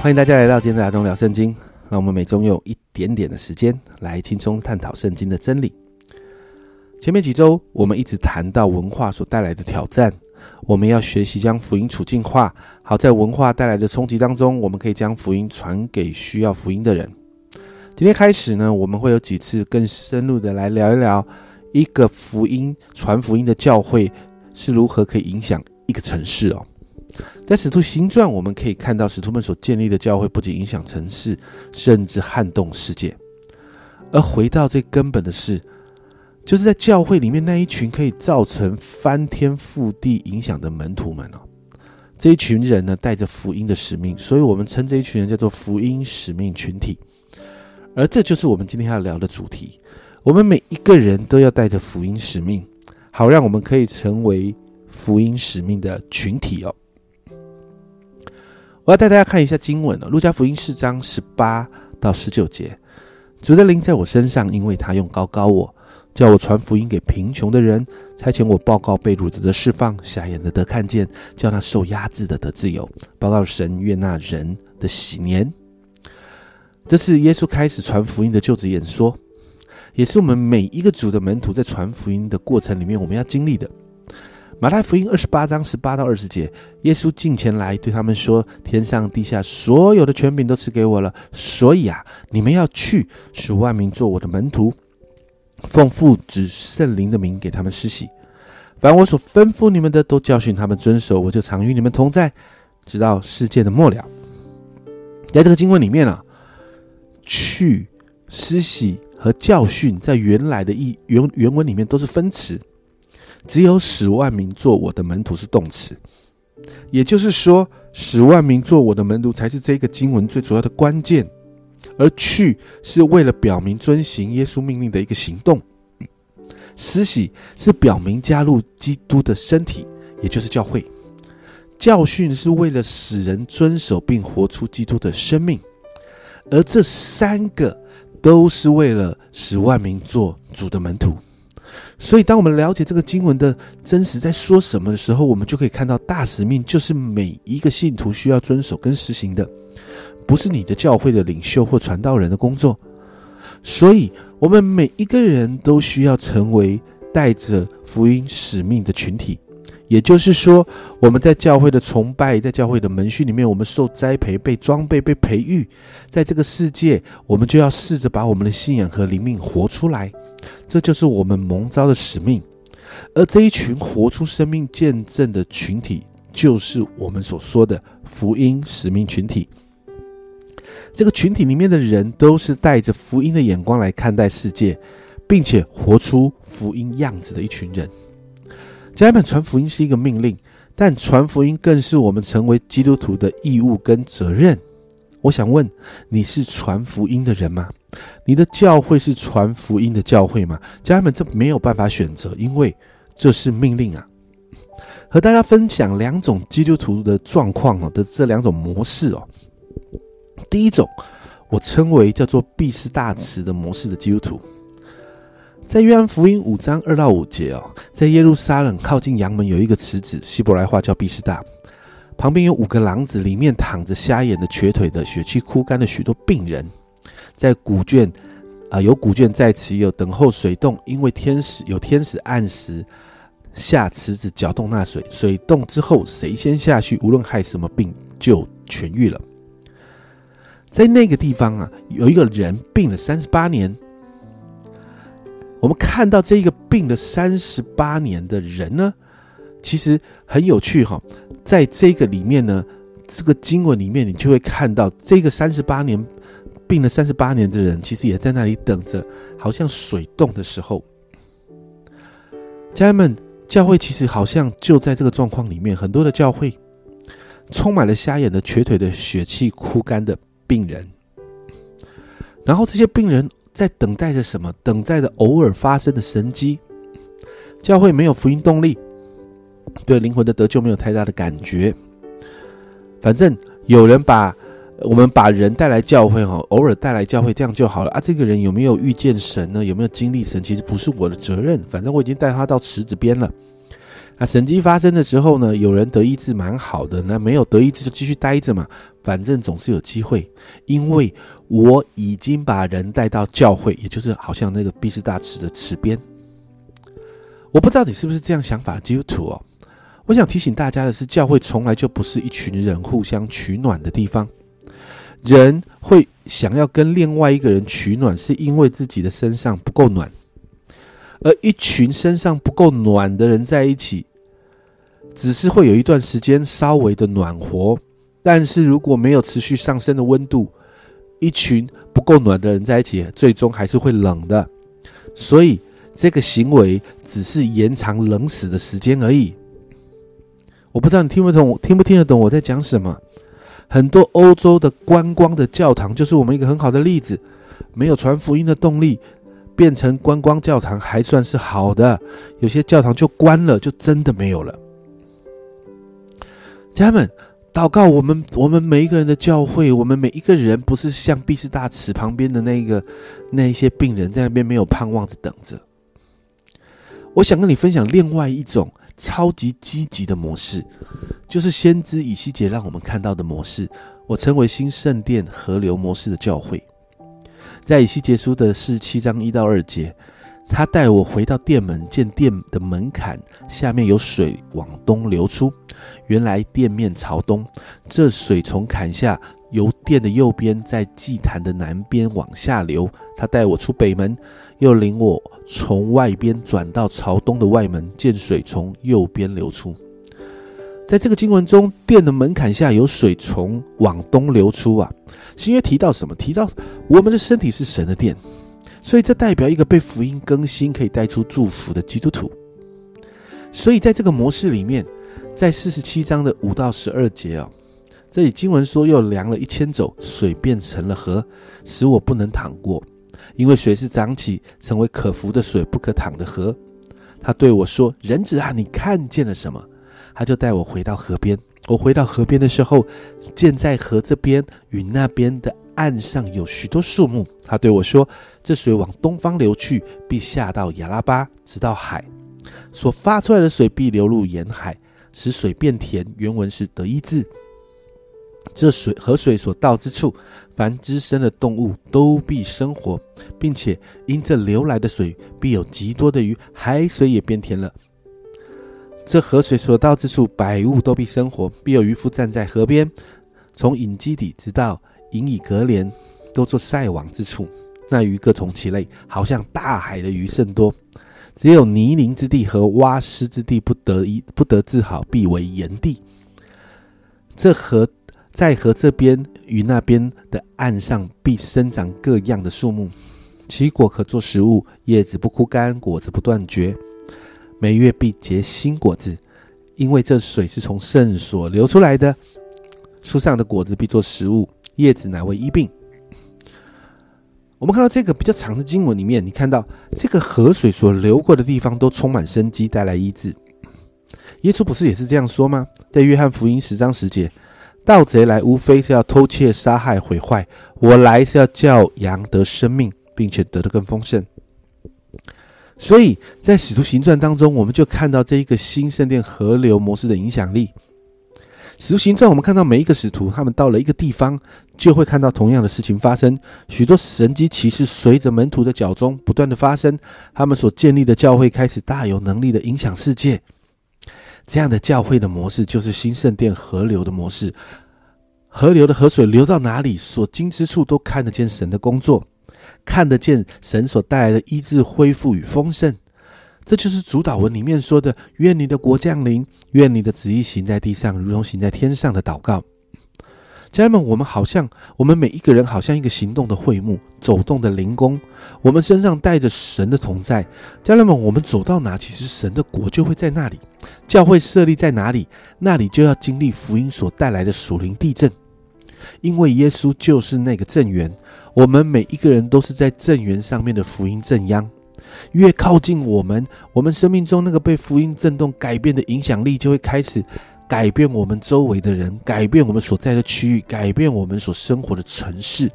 欢迎大家来到今天的阿东聊圣经。让我们每周用一点点的时间来轻松探讨圣经的真理。前面几周我们一直谈到文化所带来的挑战，我们要学习将福音处境化，好在文化带来的冲击当中，我们可以将福音传给需要福音的人。今天开始呢，我们会有几次更深入的来聊一聊一个福音传福音的教会是如何可以影响一个城市哦。在使徒行传，我们可以看到使徒们所建立的教会不仅影响城市，甚至撼动世界。而回到最根本的事，就是在教会里面那一群可以造成翻天覆地影响的门徒们哦。这一群人呢，带着福音的使命，所以我们称这一群人叫做福音使命群体。而这就是我们今天要聊的主题。我们每一个人都要带着福音使命，好让我们可以成为福音使命的群体哦。我要带大家看一下经文哦，《路加福音》四章十八到十九节。主的灵在我身上，因为他用高高我，叫我传福音给贫穷的人，差遣我报告被掳的得释放，瞎眼的得看见，叫那受压制的得自由，报告神悦纳人的喜年。这是耶稣开始传福音的就职演说，也是我们每一个主的门徒在传福音的过程里面我们要经历的。马太福音二十八章十八到二十节，耶稣近前来对他们说：“天上地下所有的权柄都赐给我了，所以啊，你们要去，使万民做我的门徒，奉父子圣灵的名给他们施洗。凡我所吩咐你们的，都教训他们遵守。我就常与你们同在，直到世界的末了。”在这个经文里面啊，去施洗和教训，在原来的意原原文里面都是分词。只有使万名做我的门徒是动词，也就是说，使万名做我的门徒才是这个经文最主要的关键，而去是为了表明遵行耶稣命令的一个行动，施洗是表明加入基督的身体，也就是教会，教训是为了使人遵守并活出基督的生命，而这三个都是为了使万名做主的门徒。所以，当我们了解这个经文的真实在说什么的时候，我们就可以看到大使命就是每一个信徒需要遵守跟实行的，不是你的教会的领袖或传道人的工作。所以，我们每一个人都需要成为带着福音使命的群体。也就是说，我们在教会的崇拜，在教会的门训里面，我们受栽培、被装备、被培育，在这个世界，我们就要试着把我们的信仰和灵命活出来。这就是我们蒙召的使命，而这一群活出生命见证的群体，就是我们所说的福音使命群体。这个群体里面的人，都是带着福音的眼光来看待世界，并且活出福音样子的一群人。家人们，传福音是一个命令，但传福音更是我们成为基督徒的义务跟责任。我想问，你是传福音的人吗？你的教会是传福音的教会吗？家人们，这没有办法选择，因为这是命令啊。和大家分享两种基督徒的状况哦的这两种模式哦。第一种，我称为叫做毕士大池的模式的基督徒，在约翰福音五章二到五节哦，在耶路撒冷靠近阳门有一个池子，希伯来话叫毕士大，旁边有五个廊子，里面躺着瞎眼的、瘸腿的、血气枯干的许多病人。在古卷，啊，有古卷在此，有等候水洞，因为天使有天使按时下池子搅动那水，水动之后，谁先下去，无论害什么病就痊愈了。在那个地方啊，有一个人病了三十八年。我们看到这一个病了三十八年的人呢，其实很有趣哈，在这个里面呢，这个经文里面，你就会看到这个三十八年。病了三十八年的人，其实也在那里等着，好像水冻的时候。家人们，教会其实好像就在这个状况里面，很多的教会充满了瞎眼的、瘸腿的、血气枯干的病人。然后这些病人在等待着什么？等待着偶尔发生的神迹。教会没有福音动力，对灵魂的得救没有太大的感觉。反正有人把。我们把人带来教会，哈，偶尔带来教会，这样就好了啊。这个人有没有遇见神呢？有没有经历神？其实不是我的责任，反正我已经带他到池子边了。那神迹发生了之后呢，有人得医治蛮好的，那没有得医治就继续待着嘛，反正总是有机会。因为我已经把人带到教会，也就是好像那个毕士大池的池边。我不知道你是不是这样想法的基督徒哦。我想提醒大家的是，教会从来就不是一群人互相取暖的地方。人会想要跟另外一个人取暖，是因为自己的身上不够暖。而一群身上不够暖的人在一起，只是会有一段时间稍微的暖和，但是如果没有持续上升的温度，一群不够暖的人在一起，最终还是会冷的。所以这个行为只是延长冷死的时间而已。我不知道你听不懂，听不听得懂我在讲什么？很多欧洲的观光的教堂就是我们一个很好的例子，没有传福音的动力。变成观光教堂还算是好的，有些教堂就关了，就真的没有了。家人们，祷告我们，我们每一个人的教会，我们每一个人，不是像毕士大池旁边的那个那一些病人在那边没有盼望着等着。我想跟你分享另外一种超级积极的模式，就是先知以西结让我们看到的模式，我称为新圣殿河流模式的教会。在以西结书的四十七章一到二节，他带我回到殿门，见殿的门槛下面有水往东流出。原来殿面朝东，这水从坎下由殿的右边，在祭坛的南边往下流。他带我出北门，又领我从外边转到朝东的外门，见水从右边流出。在这个经文中，殿的门槛下有水从往东流出啊。新约提到什么？提到我们的身体是神的殿，所以这代表一个被福音更新、可以带出祝福的基督徒。所以在这个模式里面，在四十七章的五到十二节啊，这里经文说又量了一千走，水变成了河，使我不能淌过，因为水是涨起，成为可浮的水，不可淌的河。他对我说：“人子啊，你看见了什么？”他就带我回到河边。我回到河边的时候，见在河这边与那边的岸上有许多树木。他对我说：“这水往东方流去，必下到亚拉巴，直到海。所发出来的水必流入沿海，使水变甜。”原文是得一字。这水河水所到之处，凡滋生的动物都必生活，并且因这流来的水，必有极多的鱼，海水也变甜了。这河水所到之处，百物都必生活，必有渔夫站在河边，从隐基底直到隐以格连，都做晒网之处。那鱼各从其类，好像大海的鱼甚多。只有泥泞之地和洼湿之地不得一不得治好，必为炎地。这河在河这边与那边的岸上，必生长各样的树木，其果可做食物，叶子不枯干，果子不断绝。每月必结新果子，因为这水是从圣所流出来的。树上的果子必做食物，叶子乃为医病。我们看到这个比较长的经文里面，你看到这个河水所流过的地方都充满生机，带来医治。耶稣不是也是这样说吗？在约翰福音十章十节，盗贼来无非是要偷窃、杀害、毁坏，我来是要叫羊得生命，并且得的更丰盛。所以在使徒行传当中，我们就看到这一个新圣殿河流模式的影响力。使徒行传，我们看到每一个使徒，他们到了一个地方，就会看到同样的事情发生。许多神机骑士随着门徒的脚中不断的发生，他们所建立的教会开始大有能力的影响世界。这样的教会的模式，就是新圣殿河流的模式。河流的河水流到哪里，所经之处都看得见神的工作。看得见神所带来的医治、恢复与丰盛，这就是主导文里面说的“愿你的国降临，愿你的旨意行在地上，如同行在天上”的祷告。家人们，我们好像我们每一个人好像一个行动的会幕，走动的灵宫，我们身上带着神的同在。家人们，我们走到哪，其实神的国就会在那里。教会设立在哪里，那里就要经历福音所带来的属灵地震，因为耶稣就是那个正源。我们每一个人都是在正源上面的福音正央，越靠近我们，我们生命中那个被福音震动改变的影响力，就会开始改变我们周围的人，改变我们所在的区域，改变我们所生活的城市。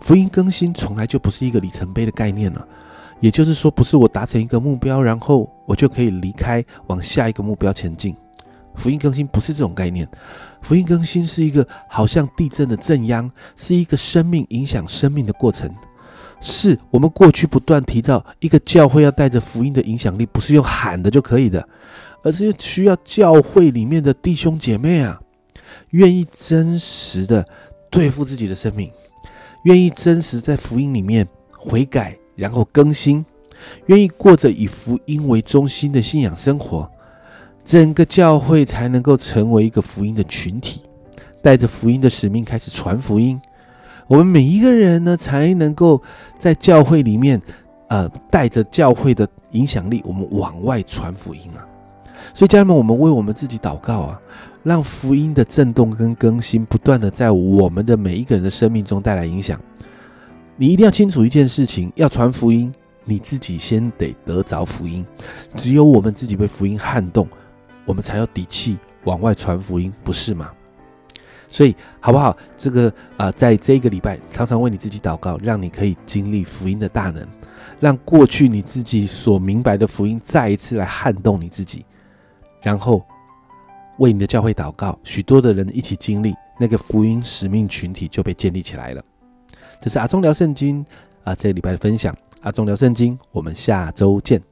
福音更新从来就不是一个里程碑的概念了，也就是说，不是我达成一个目标，然后我就可以离开，往下一个目标前进。福音更新不是这种概念，福音更新是一个好像地震的震央，是一个生命影响生命的过程。是我们过去不断提到，一个教会要带着福音的影响力，不是用喊的就可以的，而是需要教会里面的弟兄姐妹啊，愿意真实的对付自己的生命，愿意真实在福音里面悔改。然后更新，愿意过着以福音为中心的信仰生活，整个教会才能够成为一个福音的群体，带着福音的使命开始传福音。我们每一个人呢，才能够在教会里面，呃，带着教会的影响力，我们往外传福音啊。所以，家人们，我们为我们自己祷告啊，让福音的震动跟更新不断的在我们的每一个人的生命中带来影响。你一定要清楚一件事情：要传福音，你自己先得得着福音。只有我们自己被福音撼动，我们才有底气往外传福音，不是吗？所以，好不好？这个啊，在这个礼拜，常常为你自己祷告，让你可以经历福音的大能，让过去你自己所明白的福音再一次来撼动你自己，然后为你的教会祷告，许多的人一起经历那个福音使命群体就被建立起来了。这是阿忠聊圣经啊，这个礼拜的分享。阿忠聊圣经，我们下周见。